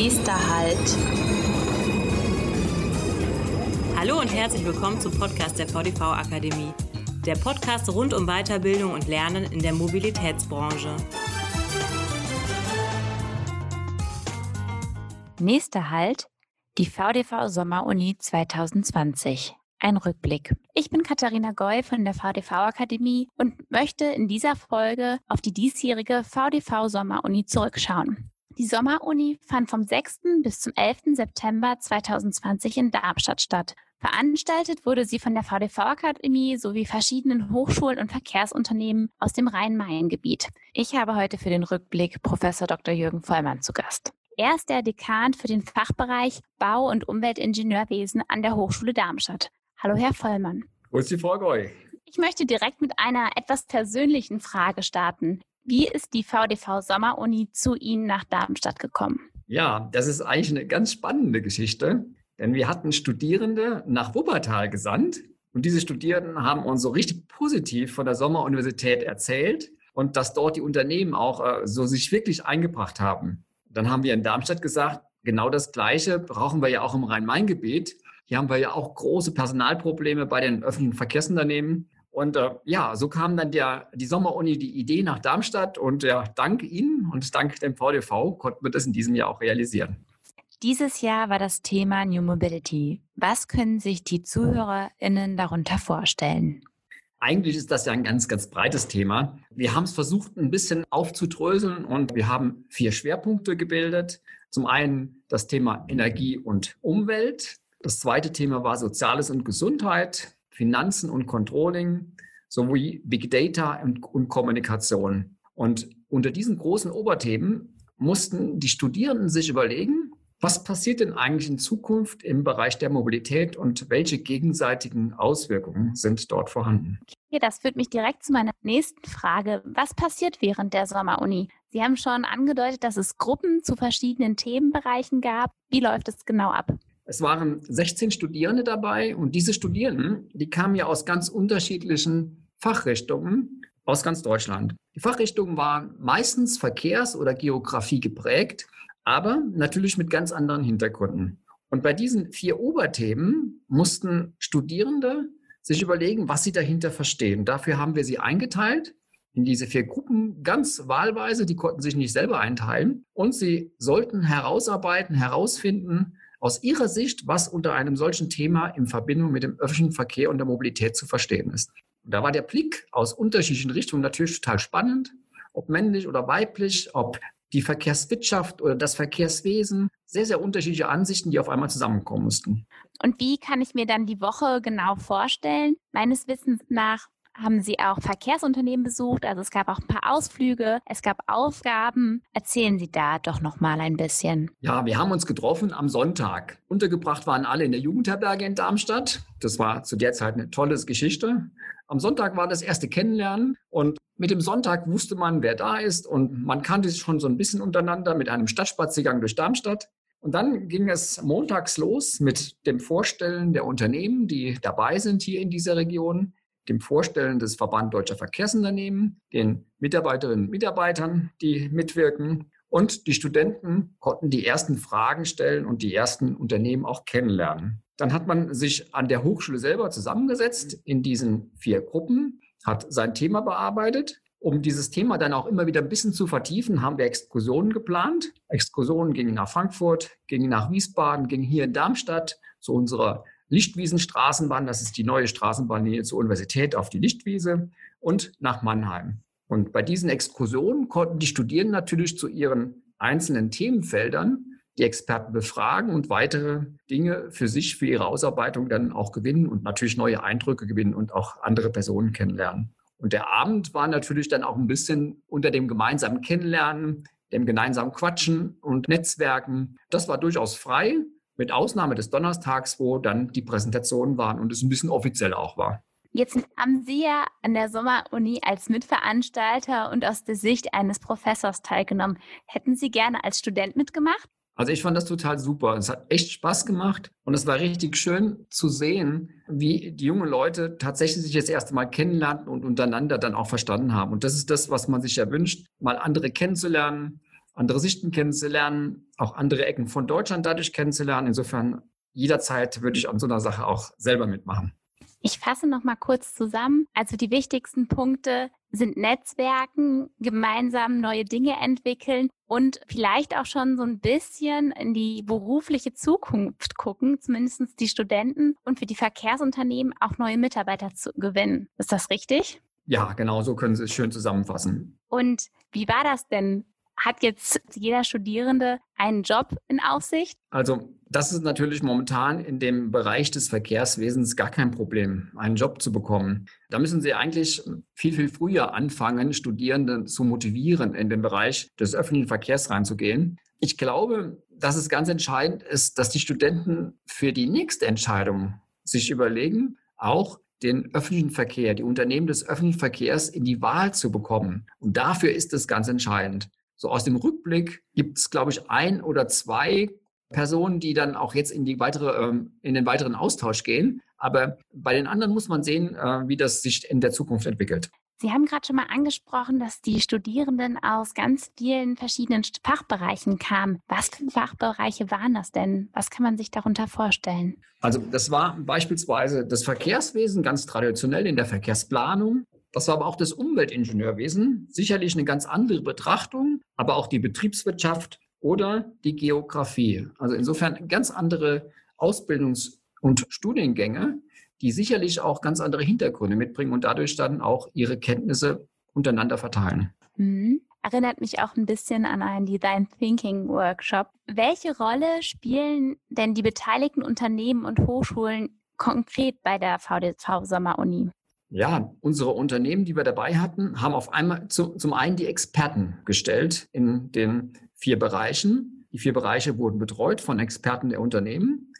Nächster Halt. Hallo und herzlich willkommen zum Podcast der VDV Akademie. Der Podcast rund um Weiterbildung und Lernen in der Mobilitätsbranche. Nächster Halt, die VDV Sommeruni 2020. Ein Rückblick. Ich bin Katharina Goy von der VDV Akademie und möchte in dieser Folge auf die diesjährige VDV Sommeruni zurückschauen. Die Sommeruni fand vom 6. bis zum 11. September 2020 in Darmstadt statt. Veranstaltet wurde sie von der VDV Akademie sowie verschiedenen Hochschulen und Verkehrsunternehmen aus dem Rhein-Main-Gebiet. Ich habe heute für den Rückblick Professor Dr. Jürgen Vollmann zu Gast. Er ist der Dekan für den Fachbereich Bau- und Umweltingenieurwesen an der Hochschule Darmstadt. Hallo, Herr Vollmann. Grüß Sie, Frau Goy. Ich möchte direkt mit einer etwas persönlichen Frage starten. Wie ist die VDV Sommeruni zu Ihnen nach Darmstadt gekommen? Ja, das ist eigentlich eine ganz spannende Geschichte, denn wir hatten Studierende nach Wuppertal gesandt und diese Studierenden haben uns so richtig positiv von der Sommeruniversität erzählt und dass dort die Unternehmen auch äh, so sich wirklich eingebracht haben. Dann haben wir in Darmstadt gesagt, genau das Gleiche brauchen wir ja auch im Rhein-Main-Gebiet. Hier haben wir ja auch große Personalprobleme bei den öffentlichen Verkehrsunternehmen. Und äh, ja, so kam dann der, die Sommeruni die Idee nach Darmstadt und ja, dank Ihnen und dank dem VDV konnten wir das in diesem Jahr auch realisieren. Dieses Jahr war das Thema New Mobility. Was können sich die ZuhörerInnen darunter vorstellen? Eigentlich ist das ja ein ganz, ganz breites Thema. Wir haben es versucht, ein bisschen aufzudröseln und wir haben vier Schwerpunkte gebildet. Zum einen das Thema Energie und Umwelt, das zweite Thema war Soziales und Gesundheit, Finanzen und Controlling sowie Big Data und, und Kommunikation. Und unter diesen großen Oberthemen mussten die Studierenden sich überlegen, was passiert denn eigentlich in Zukunft im Bereich der Mobilität und welche gegenseitigen Auswirkungen sind dort vorhanden? Okay, das führt mich direkt zu meiner nächsten Frage. Was passiert während der Sommeruni? Sie haben schon angedeutet, dass es Gruppen zu verschiedenen Themenbereichen gab. Wie läuft es genau ab? Es waren 16 Studierende dabei und diese Studierenden, die kamen ja aus ganz unterschiedlichen Fachrichtungen aus ganz Deutschland. Die Fachrichtungen waren meistens Verkehrs- oder Geografie geprägt, aber natürlich mit ganz anderen Hintergründen. Und bei diesen vier Oberthemen mussten Studierende sich überlegen, was sie dahinter verstehen. Dafür haben wir sie eingeteilt in diese vier Gruppen ganz wahlweise. Die konnten sich nicht selber einteilen. Und sie sollten herausarbeiten, herausfinden, aus Ihrer Sicht, was unter einem solchen Thema in Verbindung mit dem öffentlichen Verkehr und der Mobilität zu verstehen ist. Und da war der Blick aus unterschiedlichen Richtungen natürlich total spannend, ob männlich oder weiblich, ob die Verkehrswirtschaft oder das Verkehrswesen, sehr, sehr unterschiedliche Ansichten, die auf einmal zusammenkommen mussten. Und wie kann ich mir dann die Woche genau vorstellen? Meines Wissens nach haben Sie auch Verkehrsunternehmen besucht. Also es gab auch ein paar Ausflüge, es gab Aufgaben. Erzählen Sie da doch noch mal ein bisschen. Ja, wir haben uns getroffen am Sonntag. Untergebracht waren alle in der Jugendherberge in Darmstadt. Das war zu der Zeit eine tolle Geschichte. Am Sonntag war das erste Kennenlernen und mit dem Sonntag wusste man, wer da ist und man kannte sich schon so ein bisschen untereinander mit einem Stadtspaziergang durch Darmstadt. Und dann ging es montags los mit dem Vorstellen der Unternehmen, die dabei sind hier in dieser Region dem Vorstellen des Verband Deutscher Verkehrsunternehmen, den Mitarbeiterinnen und Mitarbeitern, die mitwirken. Und die Studenten konnten die ersten Fragen stellen und die ersten Unternehmen auch kennenlernen. Dann hat man sich an der Hochschule selber zusammengesetzt in diesen vier Gruppen, hat sein Thema bearbeitet. Um dieses Thema dann auch immer wieder ein bisschen zu vertiefen, haben wir Exkursionen geplant. Exkursionen gingen nach Frankfurt, gingen nach Wiesbaden, gingen hier in Darmstadt zu unserer Lichtwiesenstraßenbahn, das ist die neue Straßenbahnlinie zur Universität auf die Lichtwiese und nach Mannheim. Und bei diesen Exkursionen konnten die Studierenden natürlich zu ihren einzelnen Themenfeldern die Experten befragen und weitere Dinge für sich, für ihre Ausarbeitung dann auch gewinnen und natürlich neue Eindrücke gewinnen und auch andere Personen kennenlernen. Und der Abend war natürlich dann auch ein bisschen unter dem gemeinsamen Kennenlernen, dem gemeinsamen Quatschen und Netzwerken. Das war durchaus frei, mit Ausnahme des Donnerstags, wo dann die Präsentationen waren und es ein bisschen offiziell auch war. Jetzt haben Sie ja an der Sommeruni als Mitveranstalter und aus der Sicht eines Professors teilgenommen. Hätten Sie gerne als Student mitgemacht? Also ich fand das total super. Es hat echt Spaß gemacht und es war richtig schön zu sehen, wie die jungen Leute tatsächlich sich das erste Mal kennenlernten und untereinander dann auch verstanden haben. Und das ist das, was man sich ja wünscht, mal andere kennenzulernen, andere Sichten kennenzulernen, auch andere Ecken von Deutschland dadurch kennenzulernen. Insofern jederzeit würde ich an so einer Sache auch selber mitmachen. Ich fasse noch mal kurz zusammen. Also die wichtigsten Punkte sind Netzwerken, gemeinsam neue Dinge entwickeln und vielleicht auch schon so ein bisschen in die berufliche Zukunft gucken, zumindest die Studenten und für die Verkehrsunternehmen auch neue Mitarbeiter zu gewinnen. Ist das richtig? Ja, genau, so können Sie es schön zusammenfassen. Und wie war das denn? Hat jetzt jeder Studierende einen Job in Aussicht? Also das ist natürlich momentan in dem Bereich des Verkehrswesens gar kein Problem, einen Job zu bekommen. Da müssen Sie eigentlich viel, viel früher anfangen, Studierende zu motivieren, in den Bereich des öffentlichen Verkehrs reinzugehen. Ich glaube, dass es ganz entscheidend ist, dass die Studenten für die nächste Entscheidung sich überlegen, auch den öffentlichen Verkehr, die Unternehmen des öffentlichen Verkehrs in die Wahl zu bekommen. Und dafür ist es ganz entscheidend. So aus dem Rückblick gibt es, glaube ich, ein oder zwei Personen, die dann auch jetzt in, die weitere, ähm, in den weiteren Austausch gehen. Aber bei den anderen muss man sehen, äh, wie das sich in der Zukunft entwickelt. Sie haben gerade schon mal angesprochen, dass die Studierenden aus ganz vielen verschiedenen Fachbereichen kamen. Was für Fachbereiche waren das denn? Was kann man sich darunter vorstellen? Also das war beispielsweise das Verkehrswesen ganz traditionell in der Verkehrsplanung. Das war aber auch das Umweltingenieurwesen, sicherlich eine ganz andere Betrachtung, aber auch die Betriebswirtschaft oder die Geografie. Also insofern ganz andere Ausbildungs- und Studiengänge, die sicherlich auch ganz andere Hintergründe mitbringen und dadurch dann auch ihre Kenntnisse untereinander verteilen. Mhm. Erinnert mich auch ein bisschen an einen Design Thinking Workshop. Welche Rolle spielen denn die beteiligten Unternehmen und Hochschulen konkret bei der VDV Sommeruni? Ja, unsere Unternehmen, die wir dabei hatten, haben auf einmal zu, zum einen die Experten gestellt in den vier Bereichen. Die vier Bereiche wurden betreut von Experten der Unternehmen.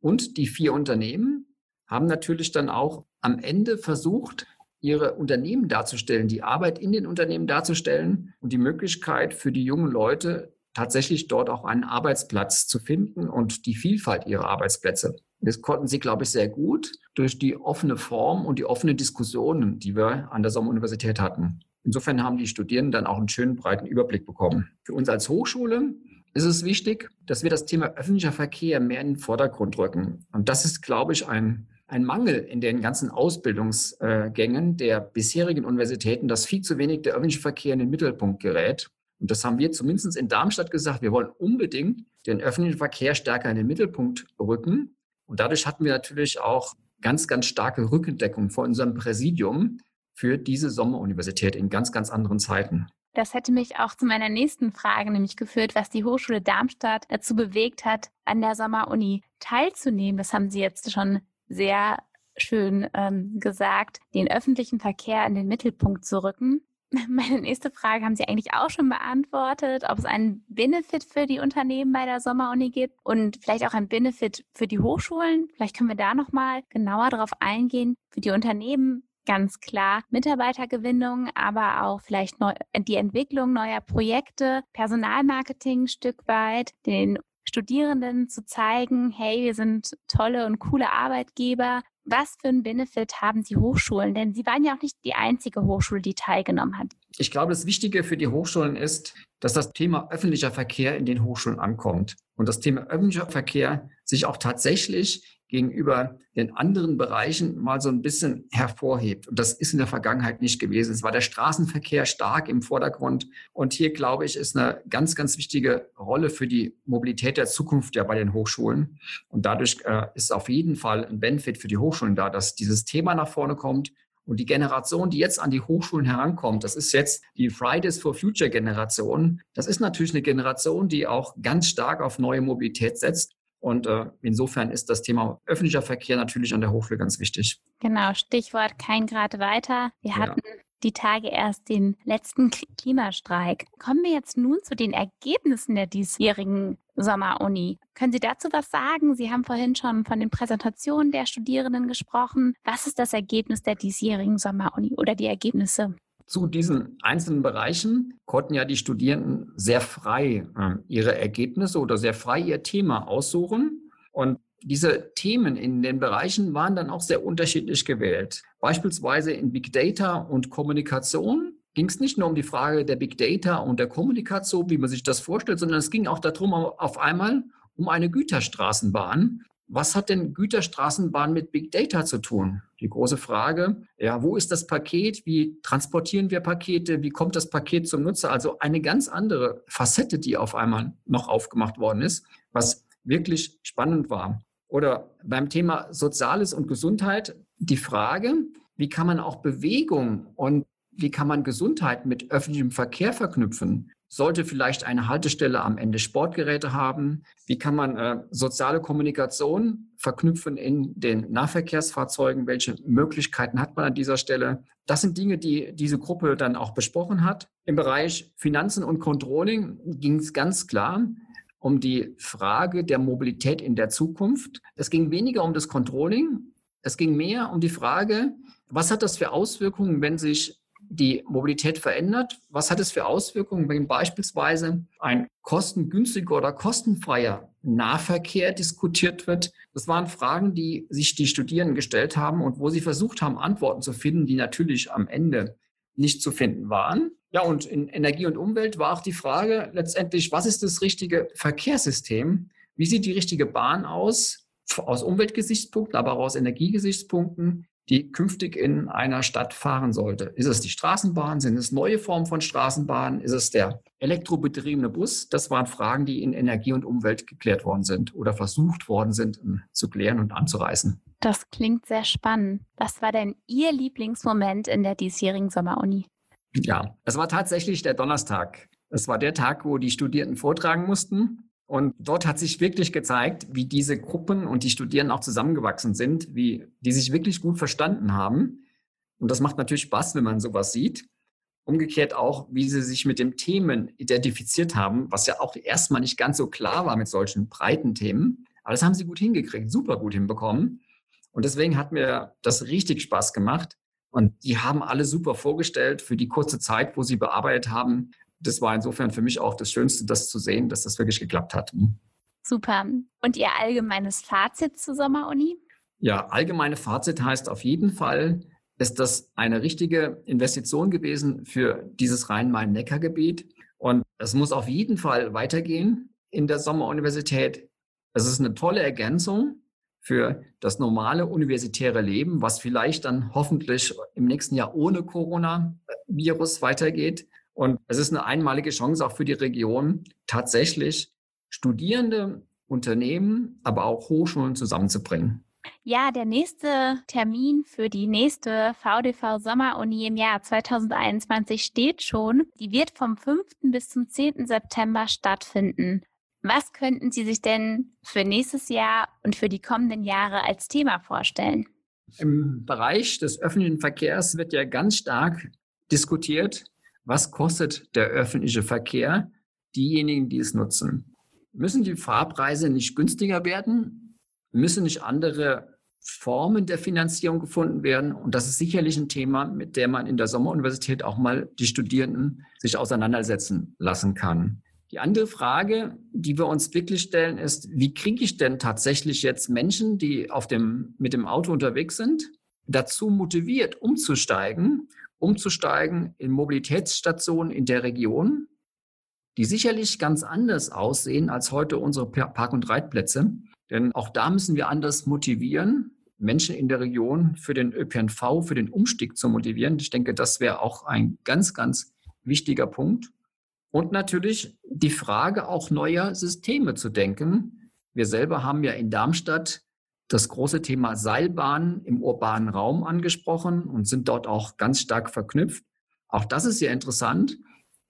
Und die vier Unternehmen haben natürlich dann auch am Ende versucht, ihre Unternehmen darzustellen, die Arbeit in den Unternehmen darzustellen und die Möglichkeit für die jungen Leute tatsächlich dort auch einen Arbeitsplatz zu finden und die Vielfalt ihrer Arbeitsplätze. Das konnten sie, glaube ich, sehr gut durch die offene Form und die offene Diskussionen, die wir an der Sommeruniversität hatten. Insofern haben die Studierenden dann auch einen schönen breiten Überblick bekommen. Für uns als Hochschule ist es wichtig, dass wir das Thema öffentlicher Verkehr mehr in den Vordergrund rücken. Und das ist, glaube ich, ein, ein Mangel in den ganzen Ausbildungsgängen der bisherigen Universitäten, dass viel zu wenig der öffentliche Verkehr in den Mittelpunkt gerät. Und das haben wir zumindest in Darmstadt gesagt. Wir wollen unbedingt den öffentlichen Verkehr stärker in den Mittelpunkt rücken. Und dadurch hatten wir natürlich auch ganz, ganz starke Rückendeckung vor unserem Präsidium für diese Sommeruniversität in ganz, ganz anderen Zeiten. Das hätte mich auch zu meiner nächsten Frage nämlich geführt, was die Hochschule Darmstadt dazu bewegt hat, an der Sommeruni teilzunehmen. Das haben Sie jetzt schon sehr schön ähm, gesagt, den öffentlichen Verkehr in den Mittelpunkt zu rücken. Meine nächste Frage haben Sie eigentlich auch schon beantwortet, ob es einen Benefit für die Unternehmen bei der Sommeruni gibt und vielleicht auch einen Benefit für die Hochschulen. Vielleicht können wir da nochmal genauer darauf eingehen. Für die Unternehmen ganz klar Mitarbeitergewinnung, aber auch vielleicht neu, die Entwicklung neuer Projekte, Personalmarketing ein Stück weit, den Studierenden zu zeigen, hey, wir sind tolle und coole Arbeitgeber. Was für einen Benefit haben die Hochschulen? Denn sie waren ja auch nicht die einzige Hochschule, die teilgenommen hat. Ich glaube, das Wichtige für die Hochschulen ist, dass das Thema öffentlicher Verkehr in den Hochschulen ankommt und das Thema öffentlicher Verkehr sich auch tatsächlich gegenüber den anderen Bereichen mal so ein bisschen hervorhebt. Und das ist in der Vergangenheit nicht gewesen. Es war der Straßenverkehr stark im Vordergrund. Und hier, glaube ich, ist eine ganz, ganz wichtige Rolle für die Mobilität der Zukunft ja bei den Hochschulen. Und dadurch äh, ist auf jeden Fall ein Benefit für die Hochschulen da, dass dieses Thema nach vorne kommt. Und die Generation, die jetzt an die Hochschulen herankommt, das ist jetzt die Fridays for Future Generation. Das ist natürlich eine Generation, die auch ganz stark auf neue Mobilität setzt und äh, insofern ist das Thema öffentlicher Verkehr natürlich an der Hochschule ganz wichtig. Genau, Stichwort kein Grad weiter. Wir ja. hatten die Tage erst den letzten Klimastreik. Kommen wir jetzt nun zu den Ergebnissen der diesjährigen Sommeruni. Können Sie dazu was sagen? Sie haben vorhin schon von den Präsentationen der Studierenden gesprochen. Was ist das Ergebnis der diesjährigen Sommeruni oder die Ergebnisse? Zu diesen einzelnen Bereichen konnten ja die Studierenden sehr frei äh, ihre Ergebnisse oder sehr frei ihr Thema aussuchen. Und diese Themen in den Bereichen waren dann auch sehr unterschiedlich gewählt. Beispielsweise in Big Data und Kommunikation. ging es nicht nur um die Frage der Big Data und der Kommunikation, wie man sich das vorstellt, sondern es ging auch darum, auf einmal um eine Güterstraßenbahn. Was hat denn Güterstraßenbahn mit Big Data zu tun? Die große Frage, ja, wo ist das Paket? Wie transportieren wir Pakete? Wie kommt das Paket zum Nutzer? Also eine ganz andere Facette, die auf einmal noch aufgemacht worden ist, was wirklich spannend war. Oder beim Thema Soziales und Gesundheit die Frage, wie kann man auch Bewegung und wie kann man Gesundheit mit öffentlichem Verkehr verknüpfen? Sollte vielleicht eine Haltestelle am Ende Sportgeräte haben? Wie kann man äh, soziale Kommunikation verknüpfen in den Nahverkehrsfahrzeugen? Welche Möglichkeiten hat man an dieser Stelle? Das sind Dinge, die diese Gruppe dann auch besprochen hat. Im Bereich Finanzen und Controlling ging es ganz klar um die Frage der Mobilität in der Zukunft. Es ging weniger um das Controlling. Es ging mehr um die Frage, was hat das für Auswirkungen, wenn sich die Mobilität verändert? Was hat es für Auswirkungen, wenn beispielsweise ein kostengünstiger oder kostenfreier Nahverkehr diskutiert wird? Das waren Fragen, die sich die Studierenden gestellt haben und wo sie versucht haben, Antworten zu finden, die natürlich am Ende nicht zu finden waren. Ja, und in Energie und Umwelt war auch die Frage letztendlich, was ist das richtige Verkehrssystem? Wie sieht die richtige Bahn aus? Aus Umweltgesichtspunkten, aber auch aus Energiegesichtspunkten die künftig in einer Stadt fahren sollte. Ist es die Straßenbahn? Sind es neue Formen von Straßenbahnen? Ist es der elektrobetriebene Bus? Das waren Fragen, die in Energie und Umwelt geklärt worden sind oder versucht worden sind ähm, zu klären und anzureißen. Das klingt sehr spannend. Was war denn Ihr Lieblingsmoment in der diesjährigen Sommeruni? Ja, es war tatsächlich der Donnerstag. Es war der Tag, wo die Studierenden vortragen mussten. Und dort hat sich wirklich gezeigt, wie diese Gruppen und die Studierenden auch zusammengewachsen sind, wie die sich wirklich gut verstanden haben. Und das macht natürlich Spaß, wenn man sowas sieht. Umgekehrt auch, wie sie sich mit dem Themen identifiziert haben, was ja auch erstmal nicht ganz so klar war mit solchen breiten Themen. Aber das haben sie gut hingekriegt, super gut hinbekommen. Und deswegen hat mir das richtig Spaß gemacht. Und die haben alle super vorgestellt für die kurze Zeit, wo sie bearbeitet haben, das war insofern für mich auch das Schönste, das zu sehen, dass das wirklich geklappt hat. Super. Und Ihr allgemeines Fazit zur Sommeruni? Ja, allgemeine Fazit heißt auf jeden Fall, ist das eine richtige Investition gewesen für dieses Rhein-Main-Neckar-Gebiet. Und es muss auf jeden Fall weitergehen in der Sommeruniversität. Es ist eine tolle Ergänzung für das normale universitäre Leben, was vielleicht dann hoffentlich im nächsten Jahr ohne Coronavirus weitergeht. Und es ist eine einmalige Chance auch für die Region, tatsächlich Studierende, Unternehmen, aber auch Hochschulen zusammenzubringen. Ja, der nächste Termin für die nächste VDV Sommeruni im Jahr 2021 steht schon. Die wird vom 5. bis zum 10. September stattfinden. Was könnten Sie sich denn für nächstes Jahr und für die kommenden Jahre als Thema vorstellen? Im Bereich des öffentlichen Verkehrs wird ja ganz stark diskutiert, was kostet der öffentliche Verkehr diejenigen, die es nutzen? Müssen die Fahrpreise nicht günstiger werden? Müssen nicht andere Formen der Finanzierung gefunden werden? Und das ist sicherlich ein Thema, mit dem man in der Sommeruniversität auch mal die Studierenden sich auseinandersetzen lassen kann. Die andere Frage, die wir uns wirklich stellen, ist, wie kriege ich denn tatsächlich jetzt Menschen, die auf dem, mit dem Auto unterwegs sind, dazu motiviert, umzusteigen umzusteigen in Mobilitätsstationen in der Region, die sicherlich ganz anders aussehen als heute unsere Park- und Reitplätze. Denn auch da müssen wir anders motivieren, Menschen in der Region für den ÖPNV, für den Umstieg zu motivieren. Ich denke, das wäre auch ein ganz, ganz wichtiger Punkt. Und natürlich die Frage auch neuer Systeme zu denken. Wir selber haben ja in Darmstadt das große Thema Seilbahnen im urbanen Raum angesprochen und sind dort auch ganz stark verknüpft. Auch das ist sehr interessant,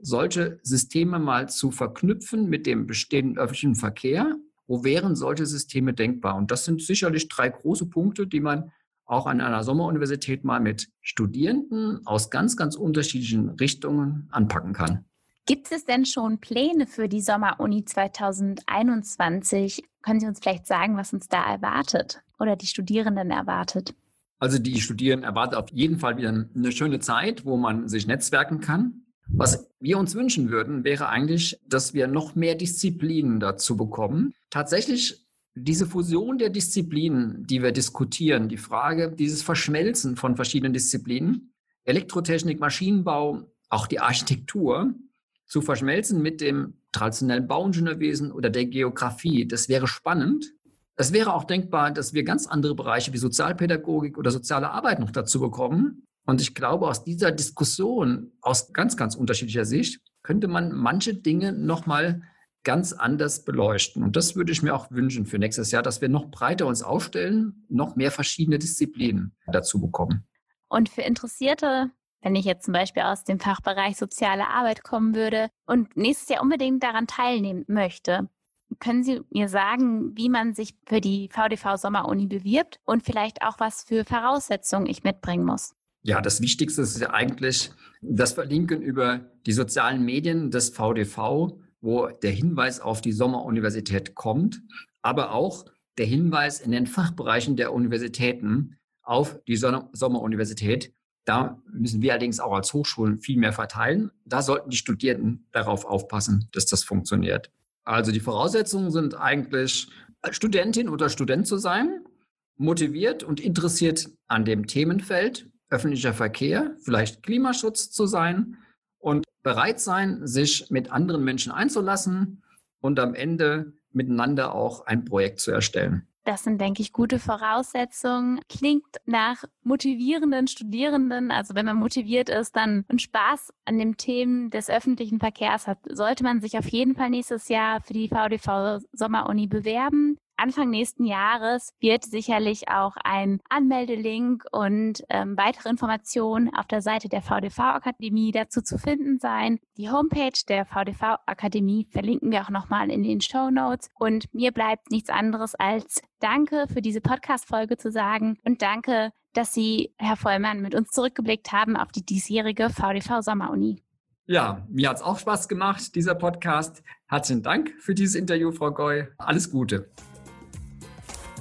solche Systeme mal zu verknüpfen mit dem bestehenden öffentlichen Verkehr. Wo wären solche Systeme denkbar? Und das sind sicherlich drei große Punkte, die man auch an einer Sommeruniversität mal mit Studierenden aus ganz, ganz unterschiedlichen Richtungen anpacken kann. Gibt es denn schon Pläne für die Sommeruni 2021? Können Sie uns vielleicht sagen, was uns da erwartet oder die Studierenden erwartet? Also die Studierenden erwarten auf jeden Fall wieder eine schöne Zeit, wo man sich netzwerken kann. Was wir uns wünschen würden, wäre eigentlich, dass wir noch mehr Disziplinen dazu bekommen. Tatsächlich diese Fusion der Disziplinen, die wir diskutieren, die Frage, dieses Verschmelzen von verschiedenen Disziplinen, Elektrotechnik, Maschinenbau, auch die Architektur zu verschmelzen mit dem traditionellen Bauingenieurwesen oder der Geografie. Das wäre spannend. Es wäre auch denkbar, dass wir ganz andere Bereiche wie Sozialpädagogik oder soziale Arbeit noch dazu bekommen. Und ich glaube, aus dieser Diskussion, aus ganz, ganz unterschiedlicher Sicht, könnte man manche Dinge nochmal ganz anders beleuchten. Und das würde ich mir auch wünschen für nächstes Jahr, dass wir noch breiter uns aufstellen, noch mehr verschiedene Disziplinen dazu bekommen. Und für Interessierte, wenn ich jetzt zum Beispiel aus dem Fachbereich soziale Arbeit kommen würde und nächstes Jahr unbedingt daran teilnehmen möchte, können Sie mir sagen, wie man sich für die VDV Sommeruni bewirbt und vielleicht auch was für Voraussetzungen ich mitbringen muss? Ja, das Wichtigste ist ja eigentlich das Verlinken über die sozialen Medien des VDV, wo der Hinweis auf die Sommeruniversität kommt, aber auch der Hinweis in den Fachbereichen der Universitäten auf die Sommeruniversität. Da müssen wir allerdings auch als Hochschulen viel mehr verteilen. Da sollten die Studierenden darauf aufpassen, dass das funktioniert. Also die Voraussetzungen sind eigentlich, Studentin oder Student zu sein, motiviert und interessiert an dem Themenfeld öffentlicher Verkehr, vielleicht Klimaschutz zu sein und bereit sein, sich mit anderen Menschen einzulassen und am Ende miteinander auch ein Projekt zu erstellen. Das sind, denke ich, gute Voraussetzungen. Klingt nach motivierenden Studierenden. Also wenn man motiviert ist, dann und Spaß an den Themen des öffentlichen Verkehrs hat, sollte man sich auf jeden Fall nächstes Jahr für die VDV Sommeruni bewerben. Anfang nächsten Jahres wird sicherlich auch ein Anmeldelink und ähm, weitere Informationen auf der Seite der VDV-Akademie dazu zu finden sein. Die Homepage der VDV-Akademie verlinken wir auch nochmal in den Show Notes. Und mir bleibt nichts anderes als Danke für diese Podcast-Folge zu sagen und danke, dass Sie, Herr Vollmann, mit uns zurückgeblickt haben auf die diesjährige VDV-Sommeruni. Ja, mir hat es auch Spaß gemacht, dieser Podcast. Herzlichen Dank für dieses Interview, Frau Goy. Alles Gute.